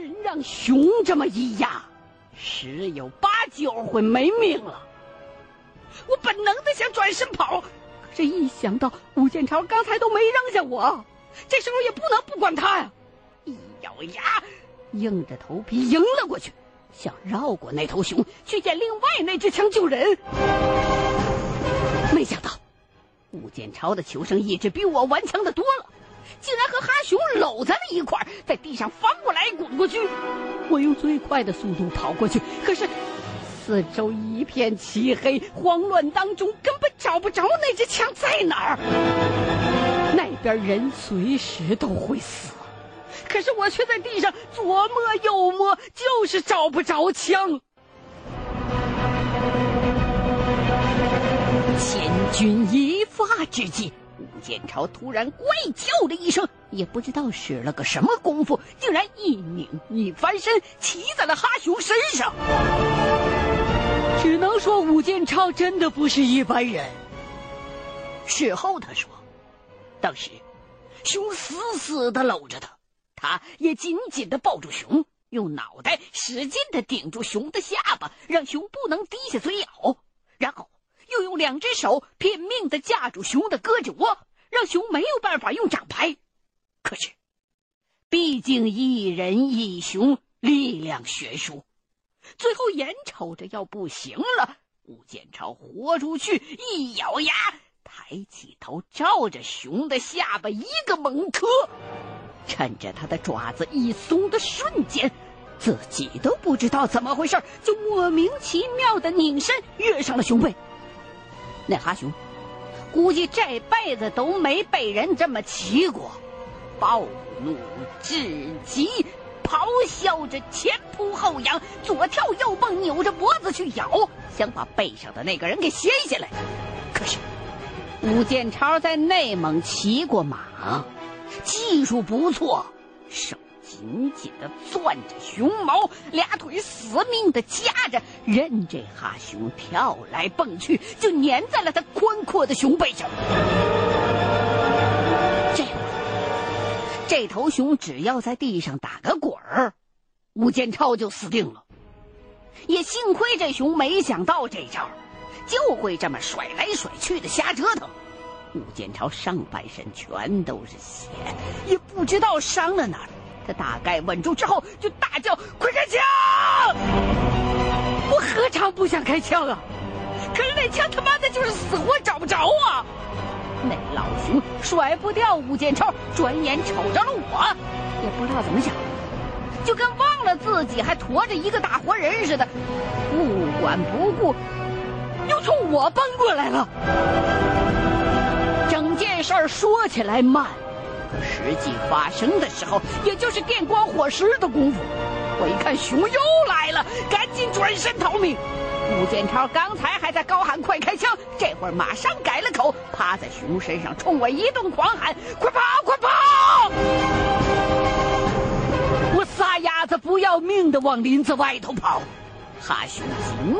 人让熊这么一压，十有八九会没命了。我本能的想转身跑，可是一想到吴建超刚才都没扔下我，这时候也不能不管他呀。一咬牙，硬着头皮迎了过去，想绕过那头熊去捡另外那只枪救人。没想到，吴建超的求生意志比我顽强的多了，竟然和哈熊搂在了一块，在地上翻过来滚过去。我用最快的速度跑过去，可是四周一片漆黑，慌乱当中根本找不着那支枪在哪儿。那边人随时都会死，可是我却在地上左摸右摸，就是找不着枪。千钧一发之际，武建超突然怪叫了一声，也不知道使了个什么功夫，竟然一拧一翻身，骑在了哈熊身上。只能说武建超真的不是一般人。事后他说，当时熊死死的搂着他，他也紧紧的抱住熊，用脑袋使劲的顶住熊的下巴，让熊不能低下嘴咬，然后。又用两只手拼命的架住熊的胳肢窝，让熊没有办法用掌拍。可是，毕竟一人一熊，力量悬殊，最后眼瞅着要不行了，吴建超豁出去，一咬牙，抬起头，照着熊的下巴一个猛磕，趁着他的爪子一松的瞬间，自己都不知道怎么回事，就莫名其妙的拧身跃上了熊背。那哈熊，估计这辈子都没被人这么骑过，暴怒至极，咆哮着前扑后仰，左跳右蹦，扭着脖子去咬，想把背上的那个人给掀下来。可是，吴建超在内蒙骑过马，技术不错，手。紧紧的攥着熊毛，俩腿死命的夹着，任这哈熊跳来蹦去，就粘在了他宽阔的熊背上。这会儿，这头熊只要在地上打个滚儿，吴建超就死定了。也幸亏这熊没想到这招，就会这么甩来甩去的瞎折腾。吴建超上半身全都是血，也不知道伤了哪儿。他大概稳住之后，就大叫：“快开枪！”我何尝不想开枪啊？可是那枪他妈的就是死活找不着啊！那老熊甩不掉吴建超，转眼瞅着了我，也不知道怎么想，就跟忘了自己还驮着一个大活人似的，不管不顾，又冲我奔过来了。整件事说起来慢。实际发生的时候，也就是电光火石的功夫。我一看熊又来了，赶紧转身逃命。吴建超刚才还在高喊“快开枪”，这会儿马上改了口，趴在熊身上冲我一顿狂喊：“快跑，快跑！”我撒丫子不要命的往林子外头跑，哈熊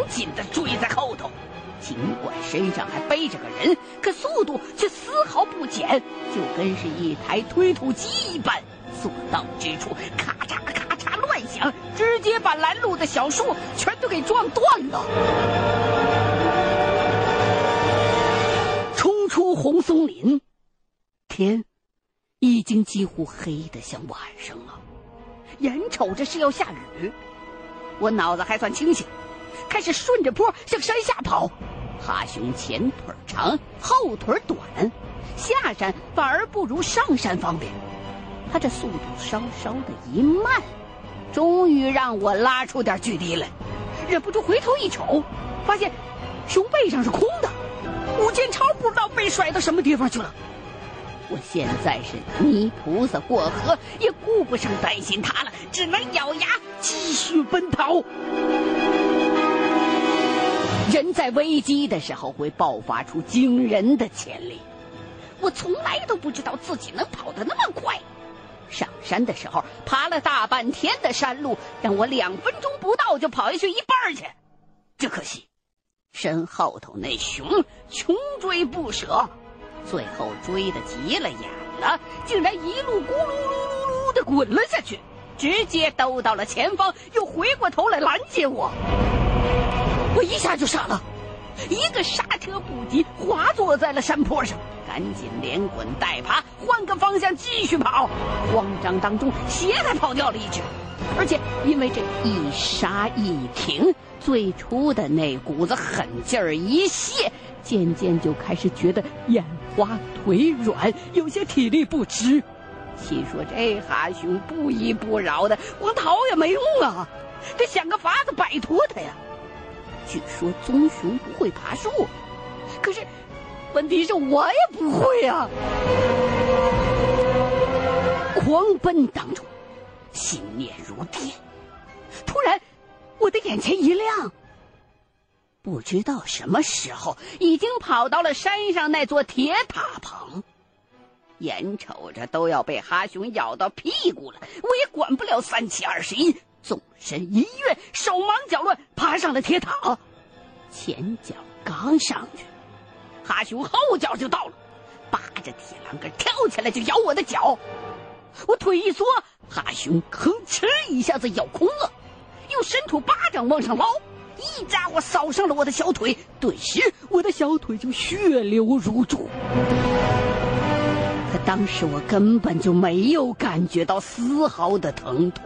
紧紧的追在后头。尽管身上还背着个人，可速度却丝毫不减，就跟是一台推土机一般。所到之处，咔嚓咔嚓乱响，直接把拦路的小树全都给撞断了。冲出红松林，天已经几乎黑得像晚上了，眼瞅着是要下雨，我脑子还算清醒，开始顺着坡向山下跑。哈熊前腿长，后腿短，下山反而不如上山方便。他这速度稍稍的一慢，终于让我拉出点距离来。忍不住回头一瞅，发现熊背上是空的，吴建超不知道被甩到什么地方去了。我现在是泥菩萨过河，也顾不上担心他了，只能咬牙继续奔逃。人在危机的时候会爆发出惊人的潜力，我从来都不知道自己能跑得那么快。上山的时候爬了大半天的山路，让我两分钟不到就跑下去一半去。只可惜，身后头那熊穷追不舍，最后追得急了眼了，竟然一路咕噜噜噜噜的滚了下去。直接兜到了前方，又回过头来拦截我。我一下就傻了，一个刹车不及，滑坐在了山坡上，赶紧连滚带爬，换个方向继续跑。慌张当中，鞋还跑掉了一只，而且因为这一刹一停，最初的那股子狠劲儿一泄。渐渐就开始觉得眼花腿软，有些体力不支。心说这哈熊不依不饶的，光逃也没用啊，得想个法子摆脱他呀。据说棕熊不会爬树，可是问题是我也不会啊。狂奔当中，心念如电，突然我的眼前一亮。不知道什么时候，已经跑到了山上那座铁塔旁，眼瞅着都要被哈熊咬到屁股了，我也管不了三七二十一，身一跃，手忙脚乱爬上了铁塔。前脚刚上去，哈熊后脚就到了，扒着铁栏杆跳起来就咬我的脚。我腿一缩，哈熊吭哧一下子咬空了，又伸出巴掌往上捞。一家伙扫上了我的小腿，顿时我的小腿就血流如注。可当时我根本就没有感觉到丝毫的疼痛，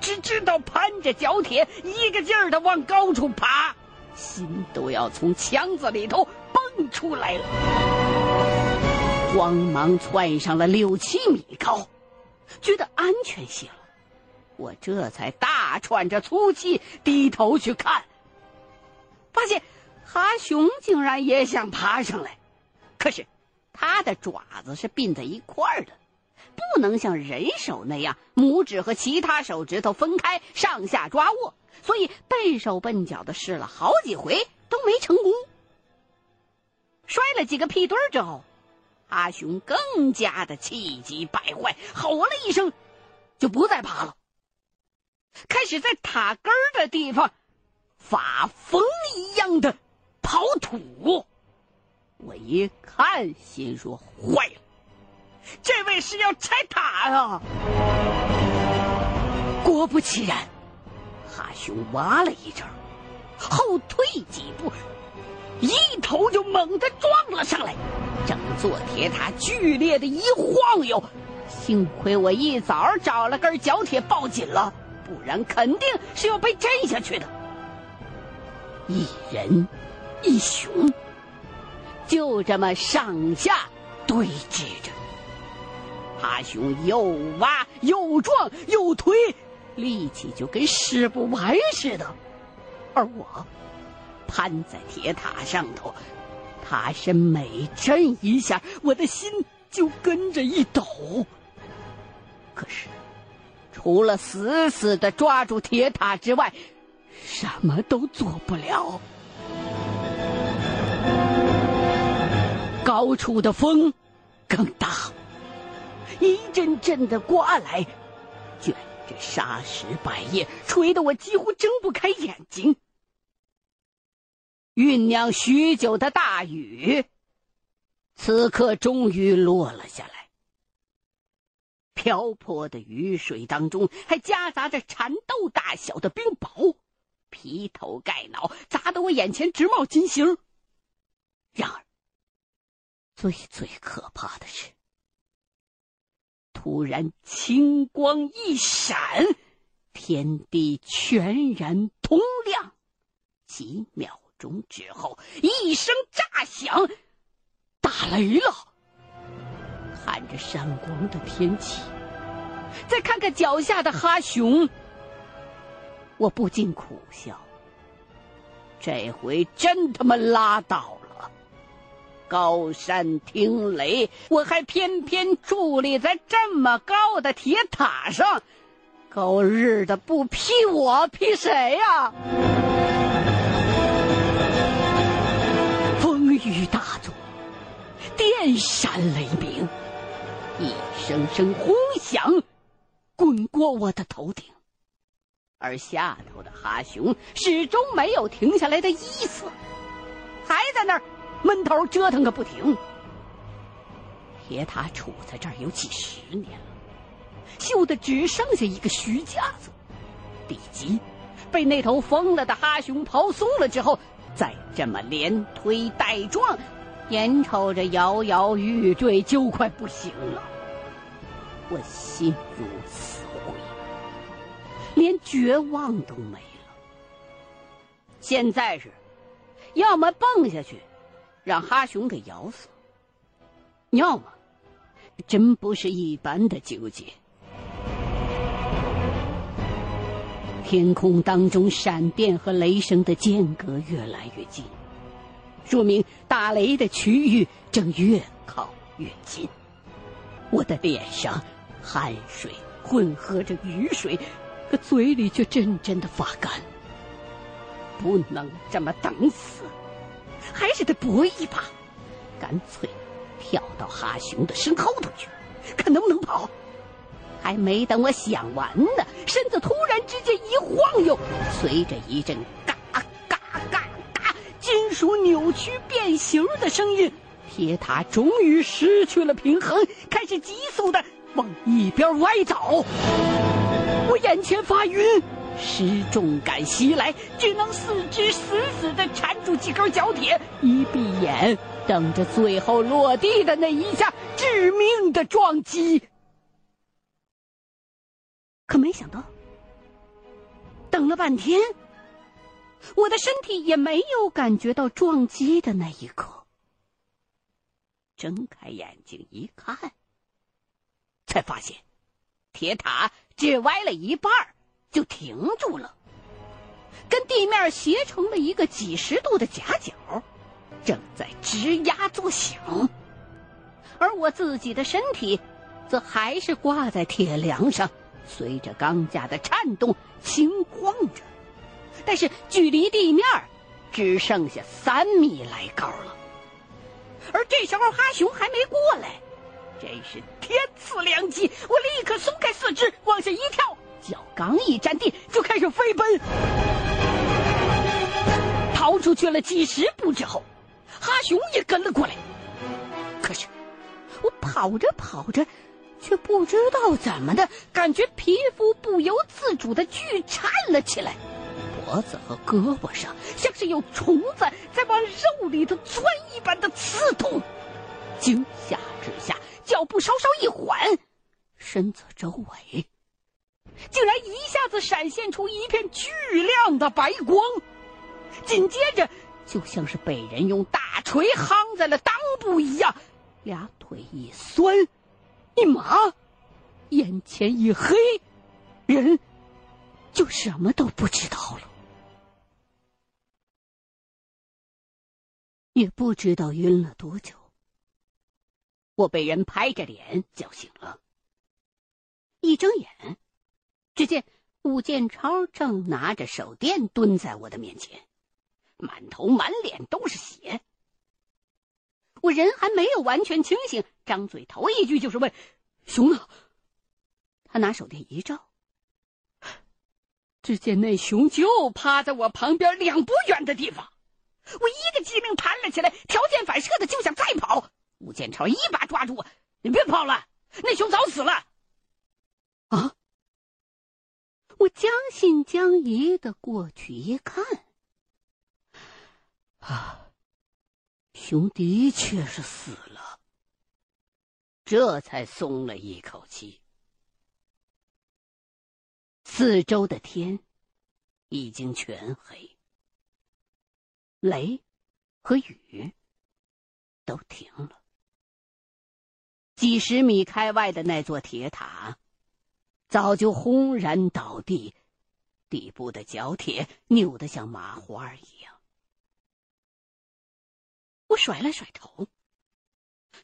只知道攀着脚铁一个劲儿的往高处爬，心都要从腔子里头蹦出来了。慌忙窜上了六七米高，觉得安全些了。我这才大喘着粗气，低头去看，发现哈熊竟然也想爬上来，可是它的爪子是并在一块儿的，不能像人手那样拇指和其他手指头分开上下抓握，所以笨手笨脚的试了好几回都没成功。摔了几个屁墩儿之后，阿雄更加的气急败坏，吼了一声，就不再爬了。开始在塔根儿的地方发疯一样的刨土，我一看，心说坏了，这位是要拆塔啊！果不其然，哈熊挖了一阵，后退几步，一头就猛地撞了上来，整座铁塔剧烈的一晃悠，幸亏我一早找了根角铁抱紧了。不然肯定是要被震下去的。一人一熊，就这么上下对峙着。哈熊又挖又撞又推，力气就跟使不完似的。而我攀在铁塔上头，他身每震一下，我的心就跟着一抖。可是。除了死死的抓住铁塔之外，什么都做不了。高处的风更大，一阵阵的刮来，卷着沙石百叶，吹得我几乎睁不开眼睛。酝酿许久的大雨，此刻终于落了下来。瓢泼的雨水当中，还夹杂着蚕豆大小的冰雹，劈头盖脑，砸得我眼前直冒金星。然而，最最可怕的是，突然青光一闪，天地全然通亮。几秒钟之后，一声炸响，打雷了。看着闪光的天气，再看看脚下的哈熊，我不禁苦笑。这回真他妈拉倒！高山听雷，我还偏偏伫立在这么高的铁塔上，狗日的不劈我劈谁呀？风雨大作，电闪雷鸣。一声声轰响，滚过我的头顶，而下头的哈熊始终没有停下来的意思，还在那儿闷头折腾个不停。铁塔杵在这儿有几十年了，锈的只剩下一个徐架子。地基被那头疯了的哈熊刨松了之后，再这么连推带撞，眼瞅着摇摇欲坠，就快不行了。我心如死灰，连绝望都没了。现在是，要么蹦下去，让哈熊给咬死；要么，真不是一般的纠结。天空当中，闪电和雷声的间隔越来越近，说明打雷的区域正越靠越近。我的脸上汗水混合着雨水，可嘴里却阵阵的发干。不能这么等死，还是得搏一把，干脆跳到哈熊的身后头去，看能不能跑。还没等我想完呢，身子突然之间一晃悠，随着一阵嘎嘎嘎嘎金属扭曲变形的声音，铁塔终于失去了平衡，开始急速的往一边歪倒。我眼前发晕，失重感袭来，只能四肢死死的缠住几根脚铁，一闭眼等着最后落地的那一下致命的撞击。可没想到，等了半天，我的身体也没有感觉到撞击的那一刻。睁开眼睛一看，才发现铁塔只歪了一半就停住了，跟地面斜成了一个几十度的夹角，正在吱呀作响。而我自己的身体，则还是挂在铁梁上。随着钢架的颤动，轻晃着，但是距离地面只剩下三米来高了。而这时候哈熊还没过来，真是天赐良机！我立刻松开四肢，往下一跳，脚刚一沾地，就开始飞奔。逃出去了几十步之后，哈熊也跟了过来。可是我跑着跑着。却不知道怎么的，感觉皮肤不由自主的剧颤了起来，脖子和胳膊上像是有虫子在往肉里头钻一般的刺痛。惊吓之下，脚步稍稍一缓，身子周围竟然一下子闪现出一片巨亮的白光，紧接着就像是被人用大锤夯在了裆部一样，俩腿一酸。一麻，眼前一黑，人就什么都不知道了，也不知道晕了多久。我被人拍着脸叫醒了，一睁眼，只见武建超正拿着手电蹲在我的面前，满头满脸都是血。我人还没有完全清醒，张嘴头一句就是问：“熊呢？”他拿手电一照，只见那熊就趴在我旁边两步远的地方。我一个机灵弹了起来，条件反射的就想再跑。吴建超一把抓住我：“你别跑了，那熊早死了。”啊！我将信将疑的过去一看，啊！熊的确是死了，这才松了一口气。四周的天已经全黑，雷和雨都停了。几十米开外的那座铁塔早就轰然倒地，底部的角铁扭得像麻花一样。我甩了甩头，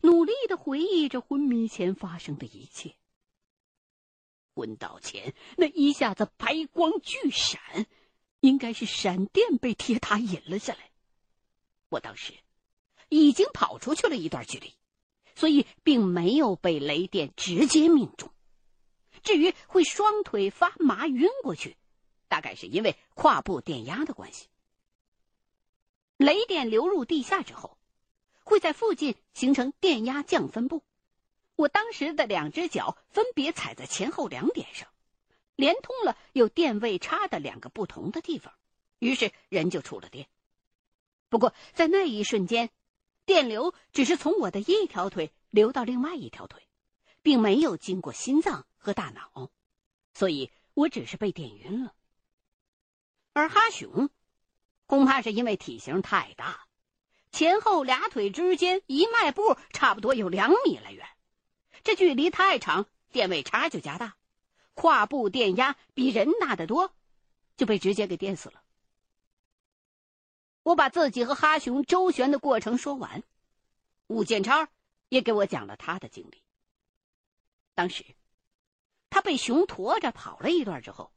努力的回忆着昏迷前发生的一切。昏倒前那一下子白光巨闪，应该是闪电被铁塔引了下来。我当时已经跑出去了一段距离，所以并没有被雷电直接命中。至于会双腿发麻晕过去，大概是因为跨步电压的关系。雷电流入地下之后。会在附近形成电压降分布，我当时的两只脚分别踩在前后两点上，连通了有电位差的两个不同的地方，于是人就触了电。不过在那一瞬间，电流只是从我的一条腿流到另外一条腿，并没有经过心脏和大脑，所以我只是被电晕了。而哈熊，恐怕是因为体型太大，前后俩腿之间一迈步差不多有两米来远。这距离太长，电位差就加大，跨步电压比人大得多，就被直接给电死了。我把自己和哈熊周旋的过程说完，武建超也给我讲了他的经历。当时，他被熊驮着跑了一段之后，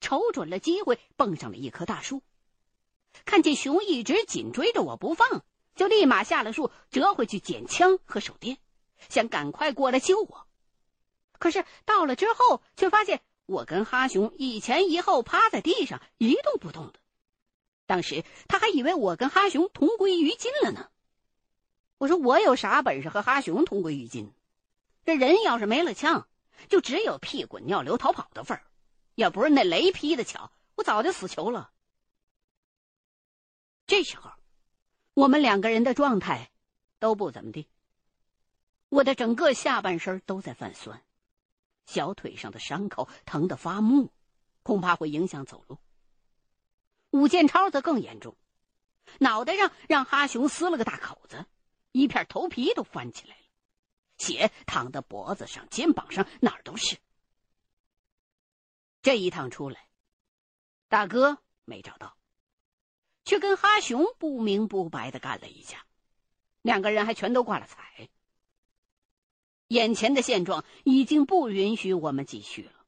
瞅准了机会蹦上了一棵大树，看见熊一直紧追着我不放，就立马下了树，折回去捡枪和手电。想赶快过来救我，可是到了之后，却发现我跟哈熊一前一后趴在地上一动不动的。当时他还以为我跟哈熊同归于尽了呢。我说我有啥本事和哈熊同归于尽？这人要是没了枪，就只有屁滚尿流逃跑的份儿。要不是那雷劈的巧，我早就死球了。这时候，我们两个人的状态都不怎么地。我的整个下半身都在泛酸，小腿上的伤口疼得发木，恐怕会影响走路。武建超则更严重，脑袋上让哈熊撕了个大口子，一片头皮都翻起来了，血淌的脖子上、肩膀上哪儿都是。这一趟出来，大哥没找到，却跟哈熊不明不白的干了一架，两个人还全都挂了彩。眼前的现状已经不允许我们继续了，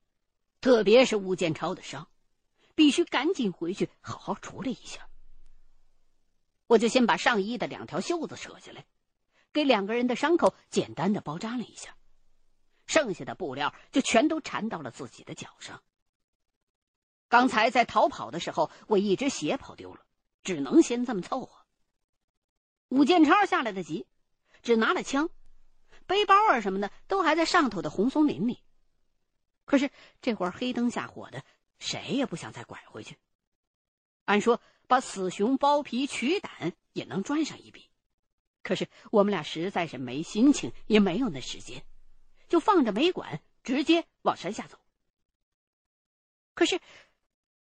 特别是吴建超的伤，必须赶紧回去好好处理一下。我就先把上衣的两条袖子扯下来，给两个人的伤口简单的包扎了一下，剩下的布料就全都缠到了自己的脚上。刚才在逃跑的时候，我一只鞋跑丢了，只能先这么凑合。武建超下来的急，只拿了枪。背包啊什么的都还在上头的红松林里，可是这会儿黑灯瞎火的，谁也不想再拐回去。按说把死熊剥皮取胆也能赚上一笔，可是我们俩实在是没心情，也没有那时间，就放着没管，直接往山下走。可是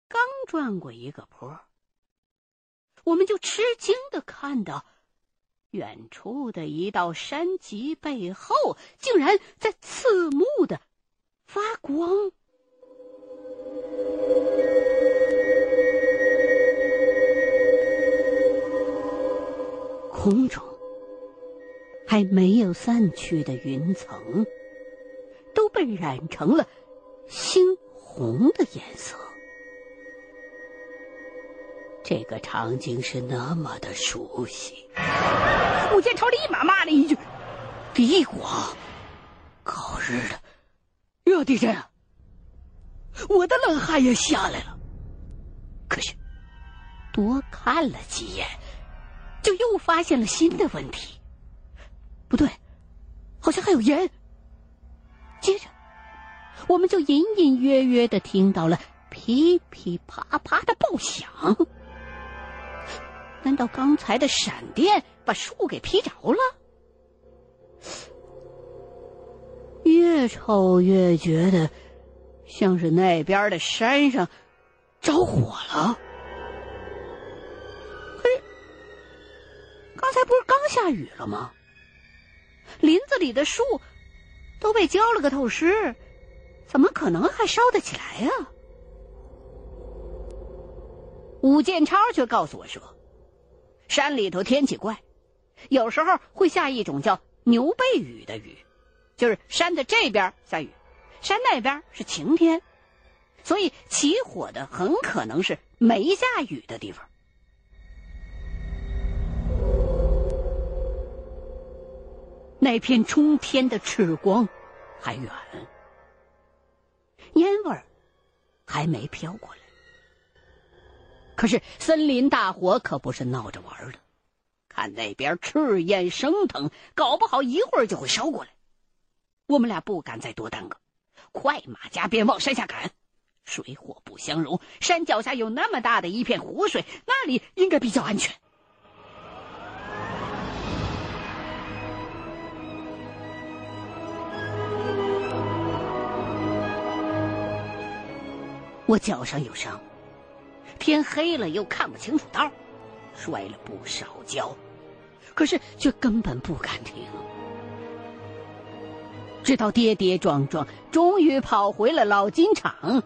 刚转过一个坡，我们就吃惊的看到。远处的一道山脊背后，竟然在刺目的发光。空中还没有散去的云层，都被染成了猩红的颜色。这个场景是那么的熟悉。武建超立马骂了一句：“地广，狗日的，要地震！”我的冷汗也下来了。可是，多看了几眼，就又发现了新的问题。不对，好像还有烟。接着，我们就隐隐约约的听到了噼噼啪啪的爆响。难道刚才的闪电把树给劈着了？越瞅越觉得像是那边的山上着火了。嘿，刚才不是刚下雨了吗？林子里的树都被浇了个透湿，怎么可能还烧得起来呀？武建超却告诉我说。山里头天气怪，有时候会下一种叫牛背雨的雨，就是山的这边下雨，山那边是晴天，所以起火的很可能是没下雨的地方。那片冲天的赤光还远，烟味儿还没飘过来。可是森林大火可不是闹着玩的，看那边赤焰升腾，搞不好一会儿就会烧过来。我们俩不敢再多耽搁，快马加鞭往山下赶。水火不相容，山脚下有那么大的一片湖水，那里应该比较安全。我脚上有伤，天黑了又看不清楚道，摔了不少跤，可是却根本不敢停。直到跌跌撞撞，终于跑回了老金厂，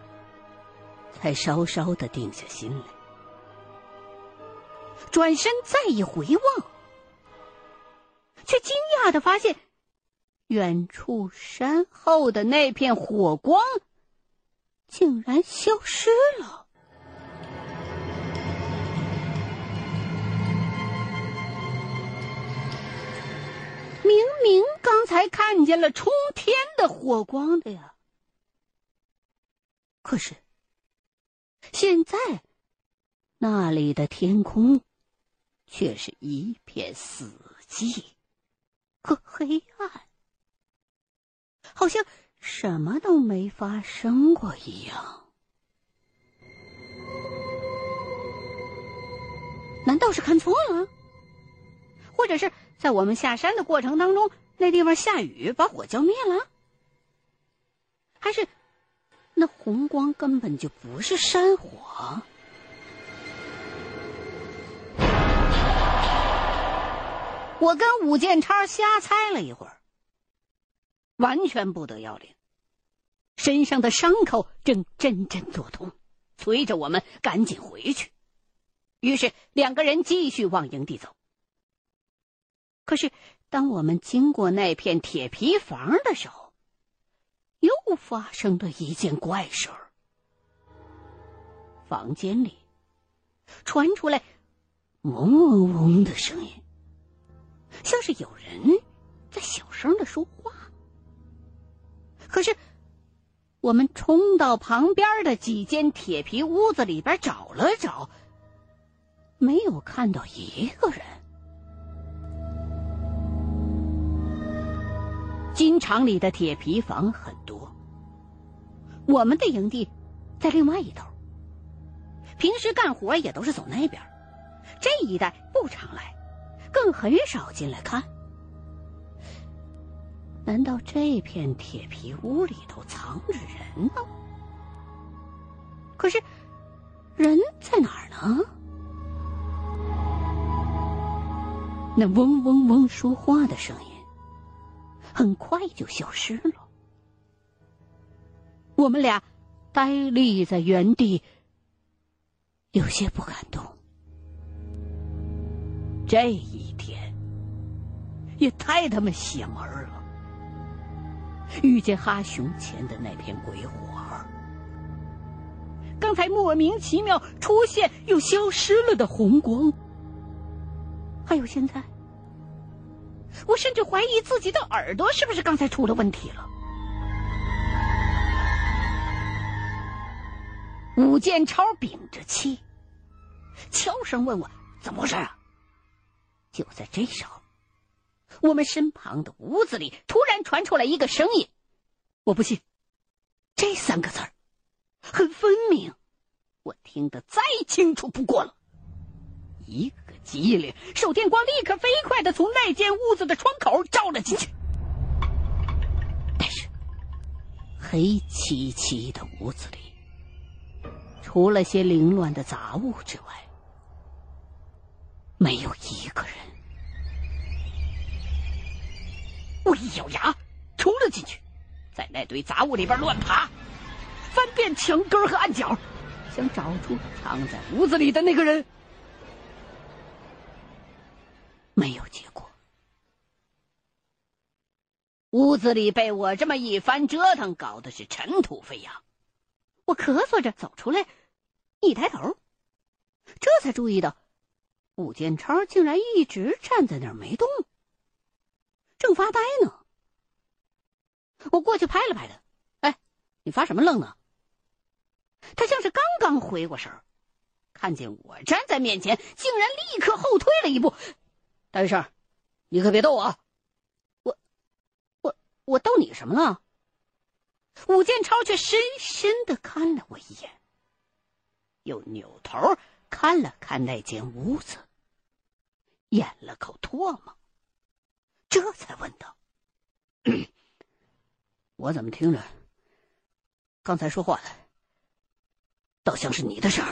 才稍稍的定下心来。转身再一回望，却惊讶的发现，远处山后的那片火光，竟然消失了。明明刚才看见了冲天的火光的呀，可是现在那里的天空却是一片死寂和黑暗，好像什么都没发生过一样。难道是看错了？或者是？在我们下山的过程当中，那地方下雨把火浇灭了，还是那红光根本就不是山火？我跟武建超瞎猜了一会儿，完全不得要领，身上的伤口正阵阵作痛，催着我们赶紧回去。于是两个人继续往营地走。可是，当我们经过那片铁皮房的时候，又发生了一件怪事儿。房间里传出来嗡嗡嗡的声音，像是有人在小声的说话。可是，我们冲到旁边的几间铁皮屋子里边找了找，没有看到一个人。金厂里的铁皮房很多，我们的营地在另外一头。平时干活也都是走那边，这一带不常来，更很少进来看。难道这片铁皮屋里头藏着人呢？可是，人在哪儿呢？那嗡嗡嗡说话的声音。很快就消失了。我们俩呆立在原地，有些不敢动。这一天也太他妈邪门了！遇见哈熊前的那片鬼火，刚才莫名其妙出现又消失了的红光，还有现在。我甚至怀疑自己的耳朵是不是刚才出了问题了。武建超屏着气，悄声问我怎么回事啊？就在这时候，我们身旁的屋子里突然传出来一个声音：“我不信。”这三个字儿很分明，我听得再清楚不过了。一个。机灵，手电光立刻飞快的从那间屋子的窗口照了进去。但是，黑漆漆的屋子里，除了些凌乱的杂物之外，没有一个人。我一咬牙，冲了进去，在那堆杂物里边乱爬，翻遍墙根和暗角，想找出藏在屋子里的那个人。没有结果，屋子里被我这么一番折腾，搞得是尘土飞扬。我咳嗽着走出来，一抬头，这才注意到，武建超竟然一直站在那儿没动，发呆呢。我过去拍了拍他，哎，你发什么愣呢？他像是刚刚回过神儿，看见我站在面前，竟然立刻后退了一步。大学生，你可别动啊！我，我，我逗你什么了？武建超却深深的看了我一眼，又扭头看了看那间屋子，咽了口唾沫，这才问道：“我怎么听着刚才说话的，倒像是你的声？”